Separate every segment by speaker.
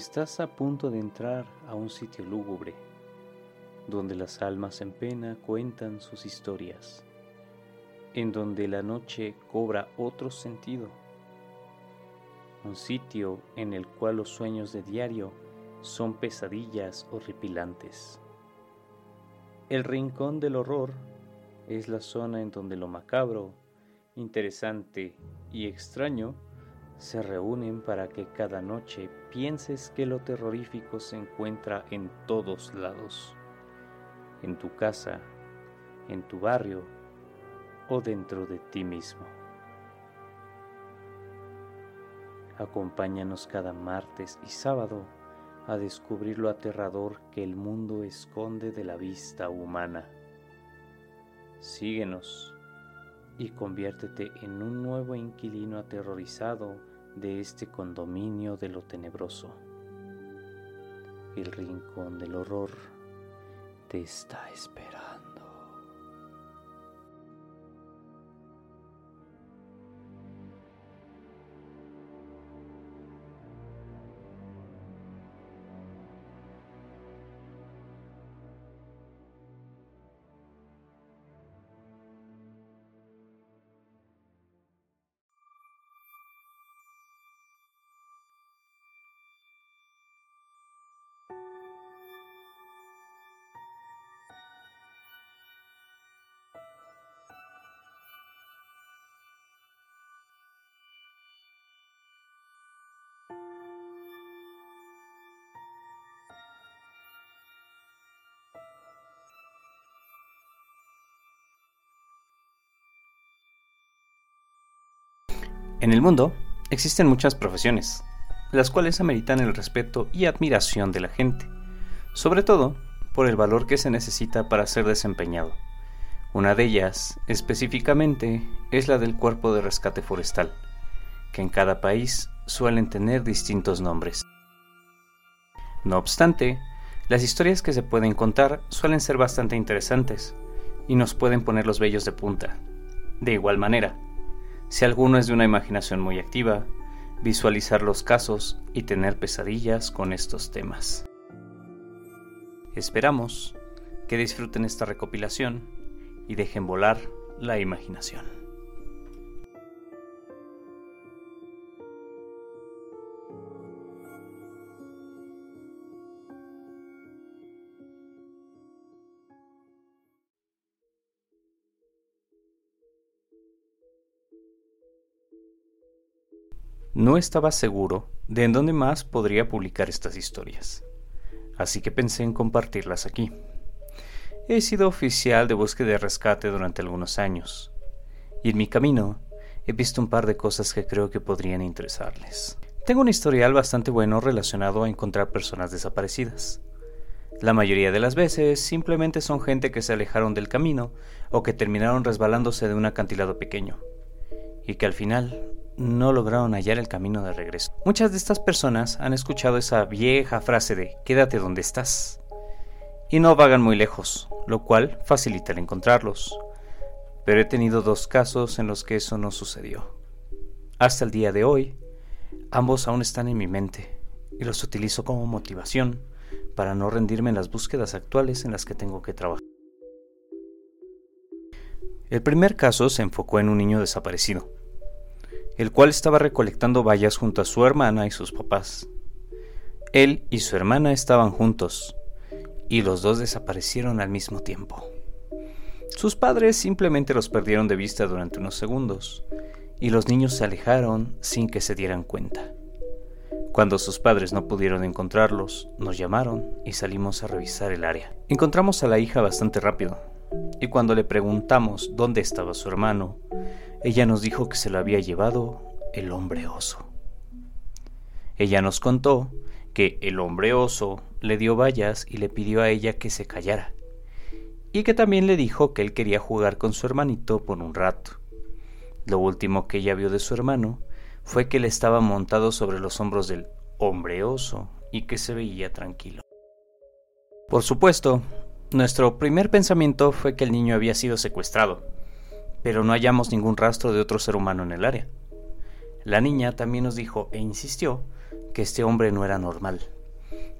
Speaker 1: Estás a punto de entrar a un sitio lúgubre, donde las almas en pena cuentan sus historias, en donde la noche cobra otro sentido, un sitio en el cual los sueños de diario son pesadillas horripilantes. El rincón del horror es la zona en donde lo macabro, interesante y extraño se reúnen para que cada noche pienses que lo terrorífico se encuentra en todos lados, en tu casa, en tu barrio o dentro de ti mismo. Acompáñanos cada martes y sábado a descubrir lo aterrador que el mundo esconde de la vista humana. Síguenos y conviértete en un nuevo inquilino aterrorizado de este condominio de lo tenebroso. El rincón del horror te está esperando.
Speaker 2: En el mundo existen muchas profesiones, las cuales ameritan el respeto y admiración de la gente, sobre todo por el valor que se necesita para ser desempeñado. Una de ellas, específicamente, es la del cuerpo de rescate forestal, que en cada país suelen tener distintos nombres. No obstante, las historias que se pueden contar suelen ser bastante interesantes y nos pueden poner los vellos de punta. De igual manera, si alguno es de una imaginación muy activa, visualizar los casos y tener pesadillas con estos temas. Esperamos que disfruten esta recopilación y dejen volar la imaginación. No estaba seguro de en dónde más podría publicar estas historias, así que pensé en compartirlas aquí. He sido oficial de búsqueda y rescate durante algunos años, y en mi camino he visto un par de cosas que creo que podrían interesarles. Tengo un historial bastante bueno relacionado a encontrar personas desaparecidas. La mayoría de las veces simplemente son gente que se alejaron del camino o que terminaron resbalándose de un acantilado pequeño, y que al final no lograron hallar el camino de regreso. Muchas de estas personas han escuchado esa vieja frase de quédate donde estás y no vagan muy lejos, lo cual facilita el encontrarlos. Pero he tenido dos casos en los que eso no sucedió. Hasta el día de hoy, ambos aún están en mi mente y los utilizo como motivación para no rendirme en las búsquedas actuales en las que tengo que trabajar. El primer caso se enfocó en un niño desaparecido el cual estaba recolectando bayas junto a su hermana y sus papás. Él y su hermana estaban juntos, y los dos desaparecieron al mismo tiempo. Sus padres simplemente los perdieron de vista durante unos segundos, y los niños se alejaron sin que se dieran cuenta. Cuando sus padres no pudieron encontrarlos, nos llamaron y salimos a revisar el área. Encontramos a la hija bastante rápido, y cuando le preguntamos dónde estaba su hermano, ella nos dijo que se lo había llevado el hombre oso. Ella nos contó que el hombre oso le dio vallas y le pidió a ella que se callara, y que también le dijo que él quería jugar con su hermanito por un rato. Lo último que ella vio de su hermano fue que él estaba montado sobre los hombros del hombre oso y que se veía tranquilo. Por supuesto, nuestro primer pensamiento fue que el niño había sido secuestrado, pero no hallamos ningún rastro de otro ser humano en el área. La niña también nos dijo e insistió que este hombre no era normal,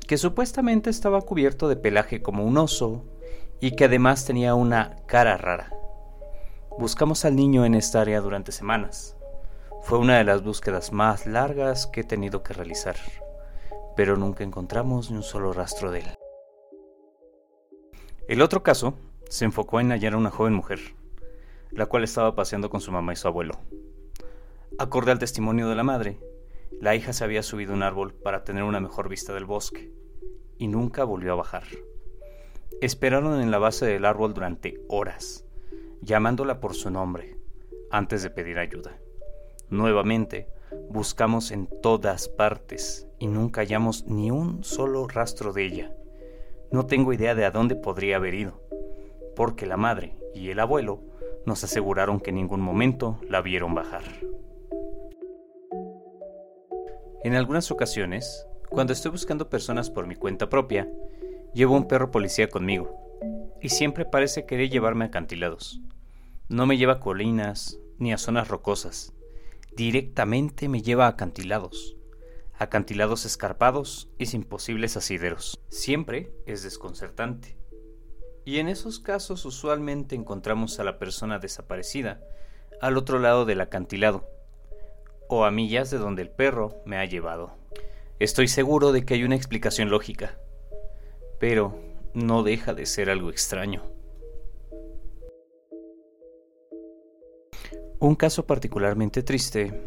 Speaker 2: que supuestamente estaba cubierto de pelaje como un oso y que además tenía una cara rara. Buscamos al niño en esta área durante semanas. Fue una de las búsquedas más largas que he tenido que realizar, pero nunca encontramos ni un solo rastro de él. El otro caso se enfocó en hallar a una joven mujer, la cual estaba paseando con su mamá y su abuelo. Acorde al testimonio de la madre, la hija se había subido un árbol para tener una mejor vista del bosque y nunca volvió a bajar. Esperaron en la base del árbol durante horas, llamándola por su nombre, antes de pedir ayuda. Nuevamente, buscamos en todas partes y nunca hallamos ni un solo rastro de ella. No tengo idea de a dónde podría haber ido, porque la madre y el abuelo nos aseguraron que en ningún momento la vieron bajar. En algunas ocasiones, cuando estoy buscando personas por mi cuenta propia, llevo un perro policía conmigo, y siempre parece querer llevarme a acantilados. No me lleva a colinas ni a zonas rocosas, directamente me lleva a acantilados, acantilados escarpados y sin posibles asideros. Siempre es desconcertante. Y en esos casos usualmente encontramos a la persona desaparecida al otro lado del acantilado, o a millas de donde el perro me ha llevado. Estoy seguro de que hay una explicación lógica, pero no deja de ser algo extraño. Un caso particularmente triste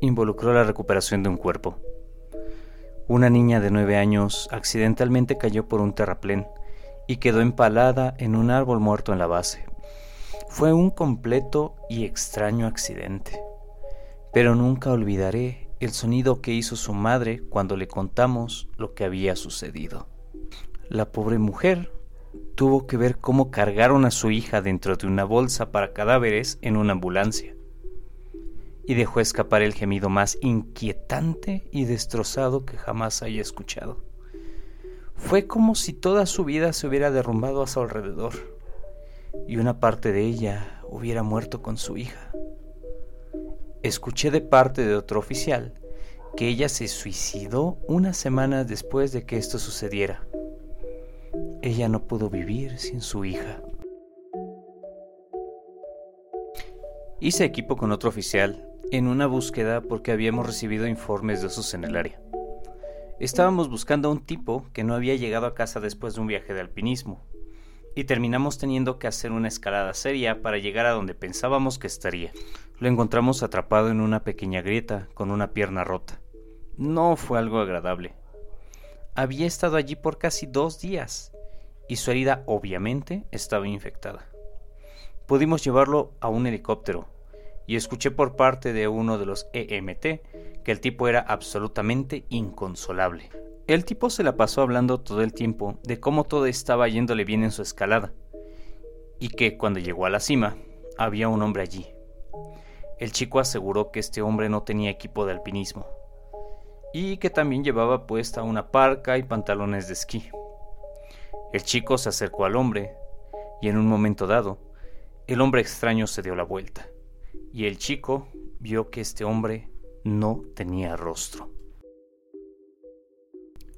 Speaker 2: involucró la recuperación de un cuerpo. Una niña de nueve años accidentalmente cayó por un terraplén y quedó empalada en un árbol muerto en la base. Fue un completo y extraño accidente pero nunca olvidaré el sonido que hizo su madre cuando le contamos lo que había sucedido. La pobre mujer tuvo que ver cómo cargaron a su hija dentro de una bolsa para cadáveres en una ambulancia y dejó escapar el gemido más inquietante y destrozado que jamás haya escuchado. Fue como si toda su vida se hubiera derrumbado a su alrededor y una parte de ella hubiera muerto con su hija. Escuché de parte de otro oficial que ella se suicidó unas semanas después de que esto sucediera. Ella no pudo vivir sin su hija. Hice equipo con otro oficial en una búsqueda porque habíamos recibido informes de esos en el área. Estábamos buscando a un tipo que no había llegado a casa después de un viaje de alpinismo y terminamos teniendo que hacer una escalada seria para llegar a donde pensábamos que estaría. Lo encontramos atrapado en una pequeña grieta con una pierna rota. No fue algo agradable. Había estado allí por casi dos días y su herida obviamente estaba infectada. Pudimos llevarlo a un helicóptero y escuché por parte de uno de los EMT que el tipo era absolutamente inconsolable. El tipo se la pasó hablando todo el tiempo de cómo todo estaba yéndole bien en su escalada, y que cuando llegó a la cima había un hombre allí. El chico aseguró que este hombre no tenía equipo de alpinismo, y que también llevaba puesta una parca y pantalones de esquí. El chico se acercó al hombre, y en un momento dado, el hombre extraño se dio la vuelta, y el chico vio que este hombre no tenía rostro.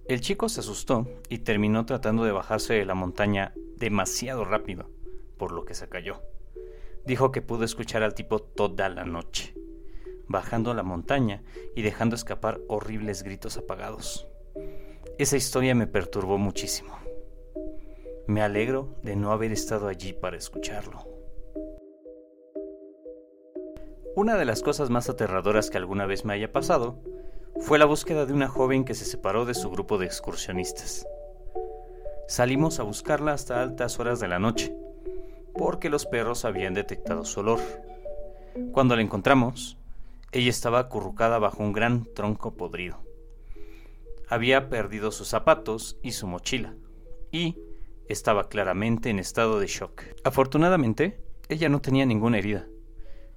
Speaker 2: El chico se asustó y terminó tratando de bajarse de la montaña demasiado rápido, por lo que se cayó. Dijo que pudo escuchar al tipo toda la noche, bajando la montaña y dejando escapar horribles gritos apagados. Esa historia me perturbó muchísimo. Me alegro de no haber estado allí para escucharlo. Una de las cosas más aterradoras que alguna vez me haya pasado fue la búsqueda de una joven que se separó de su grupo de excursionistas. Salimos a buscarla hasta altas horas de la noche, porque los perros habían detectado su olor. Cuando la encontramos, ella estaba acurrucada bajo un gran tronco podrido. Había perdido sus zapatos y su mochila, y estaba claramente en estado de shock. Afortunadamente, ella no tenía ninguna herida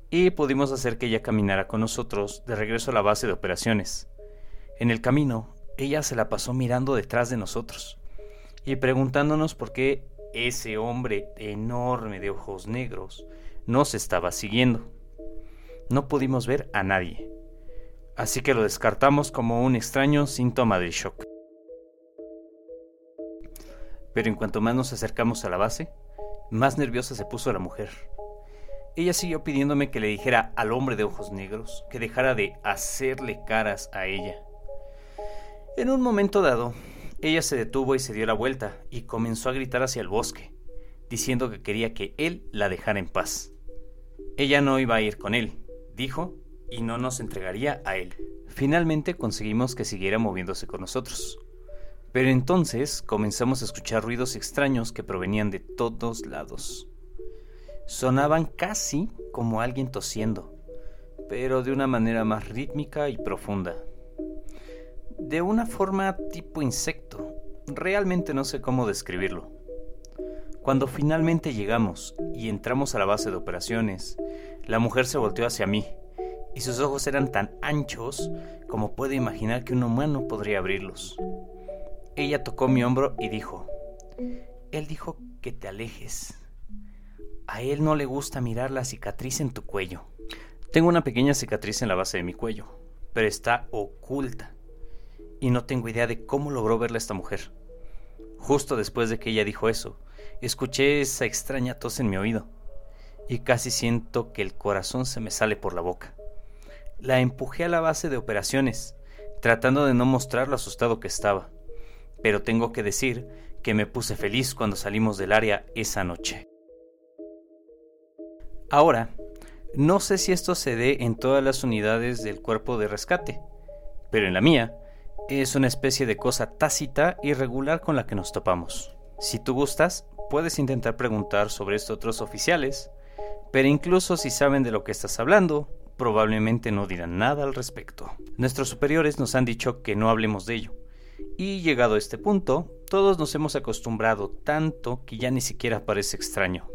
Speaker 2: y pudimos hacer que ella caminara con nosotros de regreso a la base de operaciones. En el camino, ella se la pasó mirando detrás de nosotros y preguntándonos por qué ese hombre enorme de ojos negros nos estaba siguiendo. No pudimos ver a nadie. así que lo descartamos como un extraño síntoma del shock. Pero en cuanto más nos acercamos a la base, más nerviosa se puso la mujer. Ella siguió pidiéndome que le dijera al hombre de ojos negros que dejara de hacerle caras a ella. En un momento dado, ella se detuvo y se dio la vuelta y comenzó a gritar hacia el bosque, diciendo que quería que él la dejara en paz. Ella no iba a ir con él, dijo, y no nos entregaría a él. Finalmente conseguimos que siguiera moviéndose con nosotros. Pero entonces comenzamos a escuchar ruidos extraños que provenían de todos lados. Sonaban casi como alguien tosiendo, pero de una manera más rítmica y profunda. De una forma tipo insecto. Realmente no sé cómo describirlo. Cuando finalmente llegamos y entramos a la base de operaciones, la mujer se volteó hacia mí y sus ojos eran tan anchos como puedo imaginar que un humano podría abrirlos. Ella tocó mi hombro y dijo, Él dijo que te alejes. A él no le gusta mirar la cicatriz en tu cuello. Tengo una pequeña cicatriz en la base de mi cuello, pero está oculta. Y no tengo idea de cómo logró verla esta mujer. Justo después de que ella dijo eso, escuché esa extraña tos en mi oído, y casi siento que el corazón se me sale por la boca. La empujé a la base de operaciones, tratando de no mostrar lo asustado que estaba pero tengo que decir que me puse feliz cuando salimos del área esa noche. Ahora, no sé si esto se dé en todas las unidades del cuerpo de rescate, pero en la mía es una especie de cosa tácita y regular con la que nos topamos. Si tú gustas, puedes intentar preguntar sobre esto a otros oficiales, pero incluso si saben de lo que estás hablando, probablemente no dirán nada al respecto. Nuestros superiores nos han dicho que no hablemos de ello, y llegado a este punto, todos nos hemos acostumbrado tanto que ya ni siquiera parece extraño.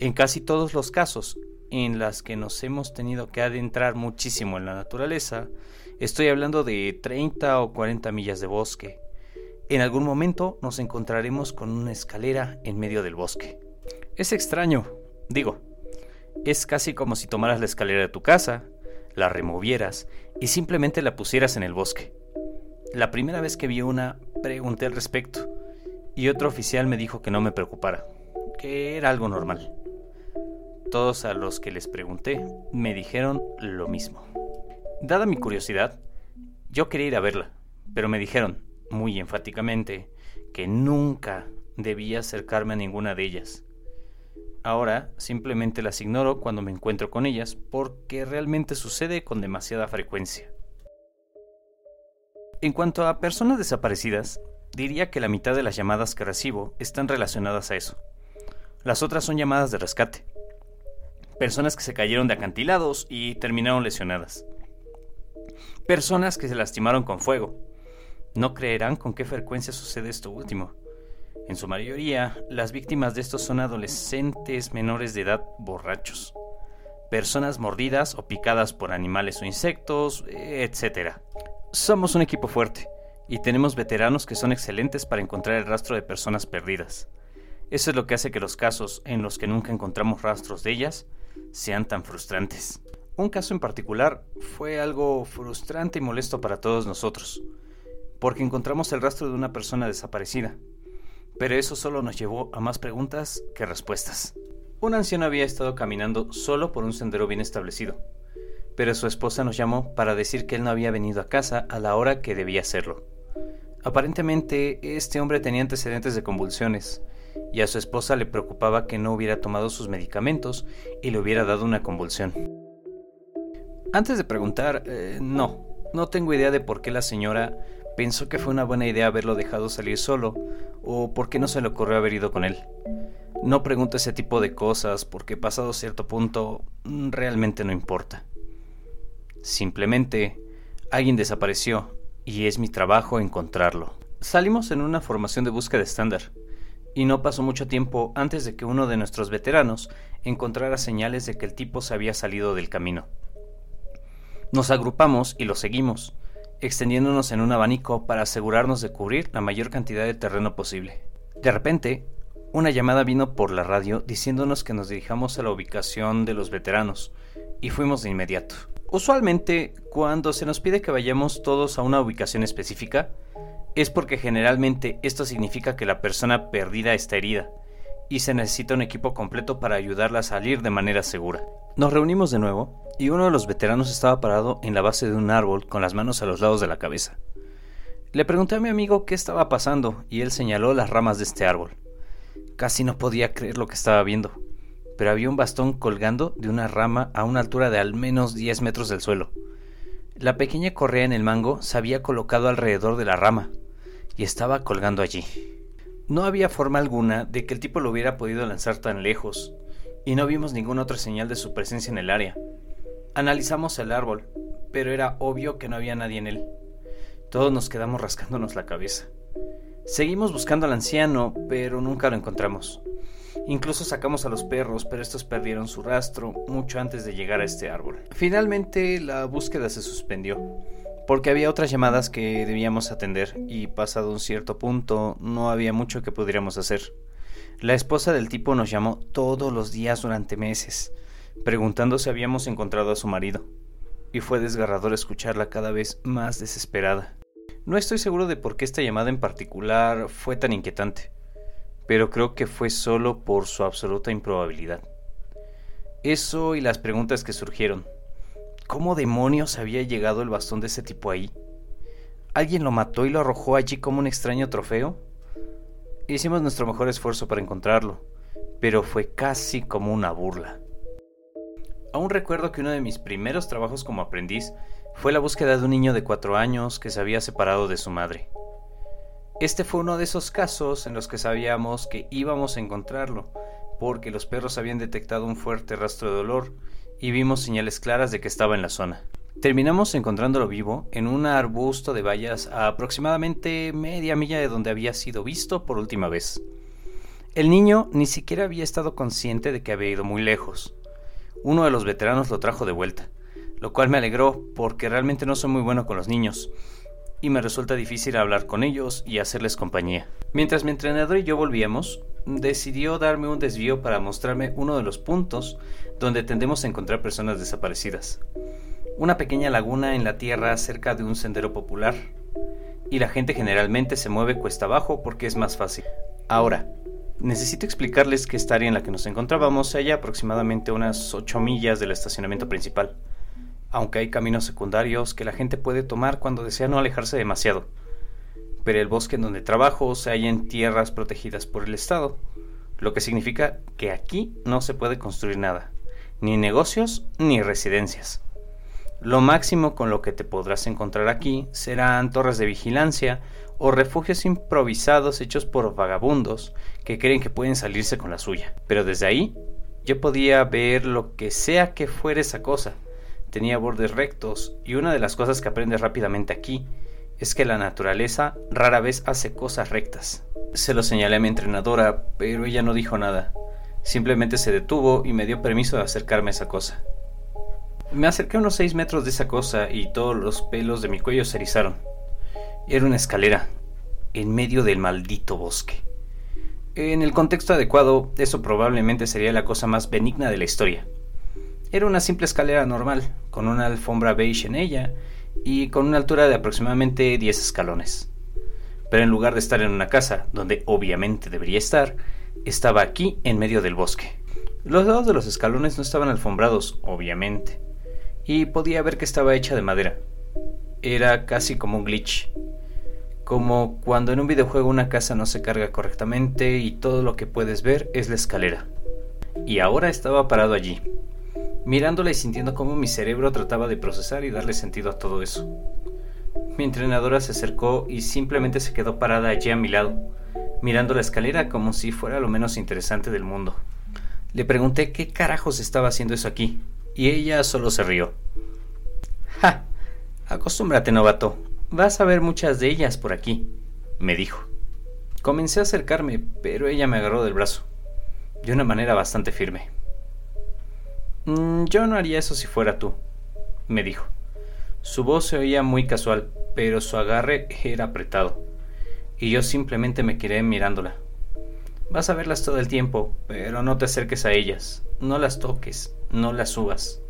Speaker 2: En casi todos los casos en las que nos hemos tenido que adentrar muchísimo en la naturaleza, estoy hablando de 30 o 40 millas de bosque, en algún momento nos encontraremos con una escalera en medio del bosque. Es extraño, digo, es casi como si tomaras la escalera de tu casa, la removieras y simplemente la pusieras en el bosque. La primera vez que vi una, pregunté al respecto, y otro oficial me dijo que no me preocupara, que era algo normal. Todos a los que les pregunté me dijeron lo mismo. Dada mi curiosidad, yo quería ir a verla, pero me dijeron, muy enfáticamente, que nunca debía acercarme a ninguna de ellas. Ahora simplemente las ignoro cuando me encuentro con ellas porque realmente sucede con demasiada frecuencia. En cuanto a personas desaparecidas, diría que la mitad de las llamadas que recibo están relacionadas a eso. Las otras son llamadas de rescate. Personas que se cayeron de acantilados y terminaron lesionadas. Personas que se lastimaron con fuego. No creerán con qué frecuencia sucede esto último. En su mayoría, las víctimas de estos son adolescentes menores de edad borrachos, personas mordidas o picadas por animales o insectos, etc. Somos un equipo fuerte y tenemos veteranos que son excelentes para encontrar el rastro de personas perdidas. Eso es lo que hace que los casos en los que nunca encontramos rastros de ellas sean tan frustrantes. Un caso en particular fue algo frustrante y molesto para todos nosotros, porque encontramos el rastro de una persona desaparecida, pero eso solo nos llevó a más preguntas que respuestas. Un anciano había estado caminando solo por un sendero bien establecido, pero su esposa nos llamó para decir que él no había venido a casa a la hora que debía hacerlo. Aparentemente, este hombre tenía antecedentes de convulsiones, y a su esposa le preocupaba que no hubiera tomado sus medicamentos y le hubiera dado una convulsión. Antes de preguntar, eh, no, no tengo idea de por qué la señora pensó que fue una buena idea haberlo dejado salir solo, o por qué no se le ocurrió haber ido con él. No pregunto ese tipo de cosas porque pasado cierto punto mm, realmente no importa. Simplemente alguien desapareció y es mi trabajo encontrarlo. Salimos en una formación de búsqueda estándar y no pasó mucho tiempo antes de que uno de nuestros veteranos encontrara señales de que el tipo se había salido del camino. Nos agrupamos y lo seguimos, extendiéndonos en un abanico para asegurarnos de cubrir la mayor cantidad de terreno posible. De repente, una llamada vino por la radio diciéndonos que nos dirijamos a la ubicación de los veteranos, y fuimos de inmediato. Usualmente, cuando se nos pide que vayamos todos a una ubicación específica, es porque generalmente esto significa que la persona perdida está herida y se necesita un equipo completo para ayudarla a salir de manera segura. Nos reunimos de nuevo y uno de los veteranos estaba parado en la base de un árbol con las manos a los lados de la cabeza. Le pregunté a mi amigo qué estaba pasando y él señaló las ramas de este árbol. Casi no podía creer lo que estaba viendo, pero había un bastón colgando de una rama a una altura de al menos 10 metros del suelo. La pequeña correa en el mango se había colocado alrededor de la rama y estaba colgando allí. No había forma alguna de que el tipo lo hubiera podido lanzar tan lejos, y no vimos ninguna otra señal de su presencia en el área. Analizamos el árbol, pero era obvio que no había nadie en él. Todos nos quedamos rascándonos la cabeza. Seguimos buscando al anciano, pero nunca lo encontramos. Incluso sacamos a los perros, pero estos perdieron su rastro mucho antes de llegar a este árbol. Finalmente la búsqueda se suspendió, porque había otras llamadas que debíamos atender y pasado un cierto punto no había mucho que pudiéramos hacer. La esposa del tipo nos llamó todos los días durante meses, preguntando si habíamos encontrado a su marido, y fue desgarrador escucharla cada vez más desesperada. No estoy seguro de por qué esta llamada en particular fue tan inquietante, pero creo que fue solo por su absoluta improbabilidad. Eso y las preguntas que surgieron. ¿Cómo demonios había llegado el bastón de ese tipo ahí? ¿Alguien lo mató y lo arrojó allí como un extraño trofeo? Hicimos nuestro mejor esfuerzo para encontrarlo, pero fue casi como una burla. Aún recuerdo que uno de mis primeros trabajos como aprendiz fue la búsqueda de un niño de cuatro años que se había separado de su madre. Este fue uno de esos casos en los que sabíamos que íbamos a encontrarlo, porque los perros habían detectado un fuerte rastro de dolor y vimos señales claras de que estaba en la zona. Terminamos encontrándolo vivo en un arbusto de bayas a aproximadamente media milla de donde había sido visto por última vez. El niño ni siquiera había estado consciente de que había ido muy lejos. Uno de los veteranos lo trajo de vuelta lo cual me alegró porque realmente no soy muy bueno con los niños y me resulta difícil hablar con ellos y hacerles compañía. Mientras mi entrenador y yo volvíamos, decidió darme un desvío para mostrarme uno de los puntos donde tendemos a encontrar personas desaparecidas. Una pequeña laguna en la tierra cerca de un sendero popular. Y la gente generalmente se mueve cuesta abajo porque es más fácil. Ahora, necesito explicarles que esta área en la que nos encontrábamos se halla aproximadamente unas 8 millas del estacionamiento principal aunque hay caminos secundarios que la gente puede tomar cuando desea no alejarse demasiado. Pero el bosque en donde trabajo se halla en tierras protegidas por el Estado, lo que significa que aquí no se puede construir nada, ni negocios ni residencias. Lo máximo con lo que te podrás encontrar aquí serán torres de vigilancia o refugios improvisados hechos por vagabundos que creen que pueden salirse con la suya. Pero desde ahí yo podía ver lo que sea que fuera esa cosa, tenía bordes rectos y una de las cosas que aprendes rápidamente aquí es que la naturaleza rara vez hace cosas rectas. Se lo señalé a mi entrenadora, pero ella no dijo nada. Simplemente se detuvo y me dio permiso de acercarme a esa cosa. Me acerqué a unos seis metros de esa cosa y todos los pelos de mi cuello se erizaron. Era una escalera, en medio del maldito bosque. En el contexto adecuado, eso probablemente sería la cosa más benigna de la historia. Era una simple escalera normal, con una alfombra beige en ella y con una altura de aproximadamente 10 escalones. Pero en lugar de estar en una casa, donde obviamente debería estar, estaba aquí en medio del bosque. Los lados de los escalones no estaban alfombrados, obviamente, y podía ver que estaba hecha de madera. Era casi como un glitch. Como cuando en un videojuego una casa no se carga correctamente y todo lo que puedes ver es la escalera. Y ahora estaba parado allí, mirándola y sintiendo cómo mi cerebro trataba de procesar y darle sentido a todo eso. Mi entrenadora se acercó y simplemente se quedó parada allí a mi lado, mirando la escalera como si fuera lo menos interesante del mundo. Le pregunté qué carajos estaba haciendo eso aquí, y ella solo se rió. ¡Ja! Acostúmbrate, novato. Vas a ver muchas de ellas por aquí, me dijo. Comencé a acercarme, pero ella me agarró del brazo, de una manera bastante firme. Mm, yo no haría eso si fuera tú, me dijo. Su voz se oía muy casual, pero su agarre era apretado, y yo simplemente me quedé mirándola. Vas a verlas todo el tiempo, pero no te acerques a ellas, no las toques, no las subas,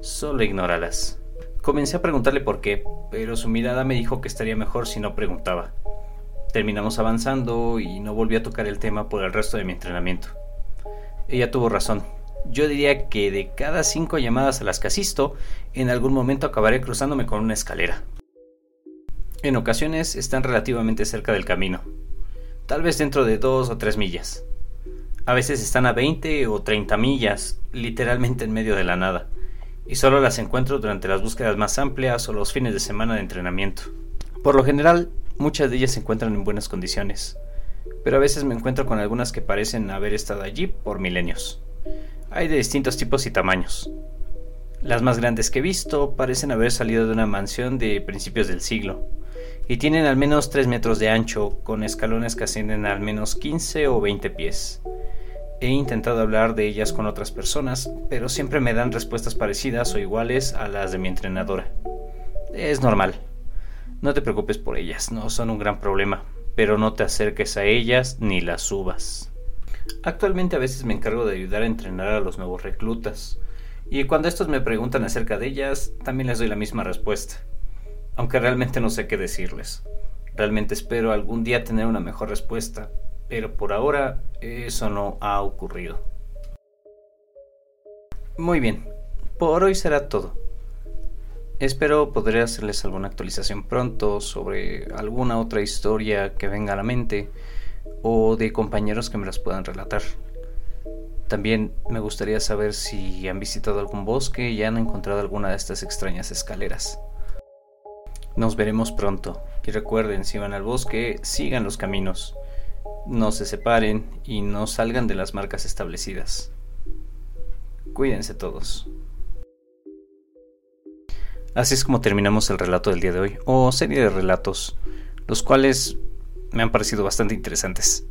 Speaker 2: solo ignóralas. Comencé a preguntarle por qué, pero su mirada me dijo que estaría mejor si no preguntaba. Terminamos avanzando y no volví a tocar el tema por el resto de mi entrenamiento. Ella tuvo razón. Yo diría que de cada cinco llamadas a las que asisto, en algún momento acabaré cruzándome con una escalera. En ocasiones están relativamente cerca del camino, tal vez dentro de dos o tres millas. A veces están a 20 o 30 millas, literalmente en medio de la nada y solo las encuentro durante las búsquedas más amplias o los fines de semana de entrenamiento. Por lo general, muchas de ellas se encuentran en buenas condiciones, pero a veces me encuentro con algunas que parecen haber estado allí por milenios. Hay de distintos tipos y tamaños. Las más grandes que he visto parecen haber salido de una mansión de principios del siglo, y tienen al menos 3 metros de ancho, con escalones que ascienden a al menos 15 o 20 pies. He intentado hablar de ellas con otras personas, pero siempre me dan respuestas parecidas o iguales a las de mi entrenadora. Es normal. No te preocupes por ellas, no son un gran problema, pero no te acerques a ellas ni las subas. Actualmente a veces me encargo de ayudar a entrenar a los nuevos reclutas, y cuando estos me preguntan acerca de ellas, también les doy la misma respuesta, aunque realmente no sé qué decirles. Realmente espero algún día tener una mejor respuesta, pero por ahora eso no ha ocurrido. Muy bien, por hoy será todo. Espero poder hacerles alguna actualización pronto sobre alguna otra historia que venga a la mente o de compañeros que me las puedan relatar. También me gustaría saber si han visitado algún bosque y han encontrado alguna de estas extrañas escaleras. Nos veremos pronto y recuerden, si van al bosque, sigan los caminos no se separen y no salgan de las marcas establecidas. Cuídense todos. Así es como terminamos el relato del día de hoy, o serie de relatos, los cuales me han parecido bastante interesantes.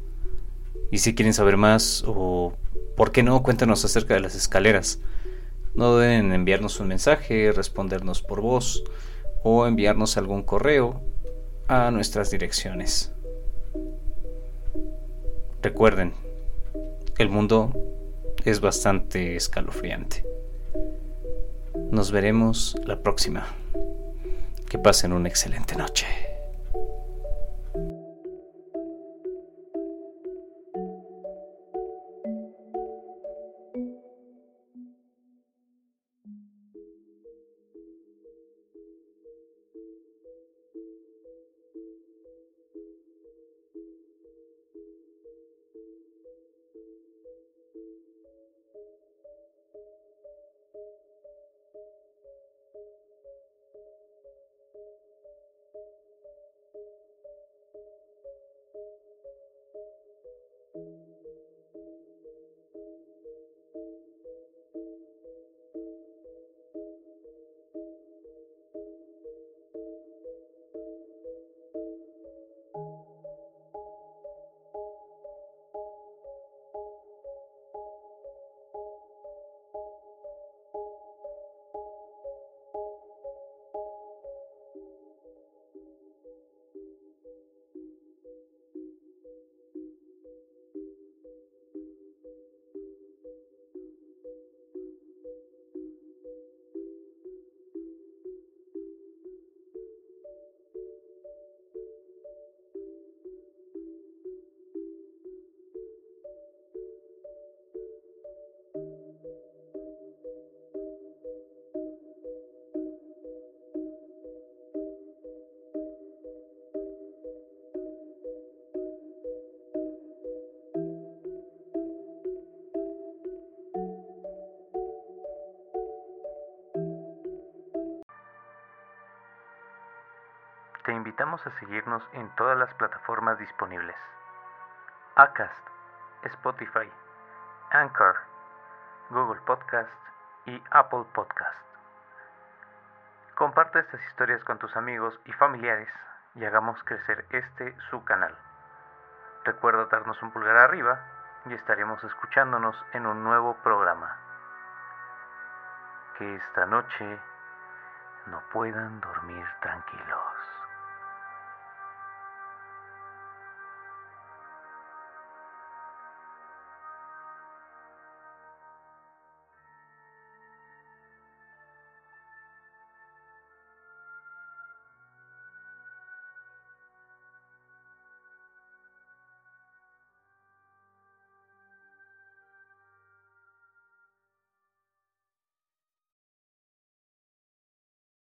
Speaker 2: Y si quieren saber más, o por qué no, cuéntanos acerca de las escaleras. No deben enviarnos un mensaje, respondernos por voz, o enviarnos algún correo a nuestras direcciones. Recuerden, el mundo es bastante escalofriante. Nos veremos la próxima. Que pasen una excelente noche. Invitamos a seguirnos en todas las plataformas disponibles. Acast, Spotify, Anchor, Google Podcast y Apple Podcast. Comparte estas historias con tus amigos y familiares y hagamos crecer este su canal. Recuerda darnos un pulgar arriba y estaremos escuchándonos en un nuevo programa. Que esta noche no puedan dormir tranquilos.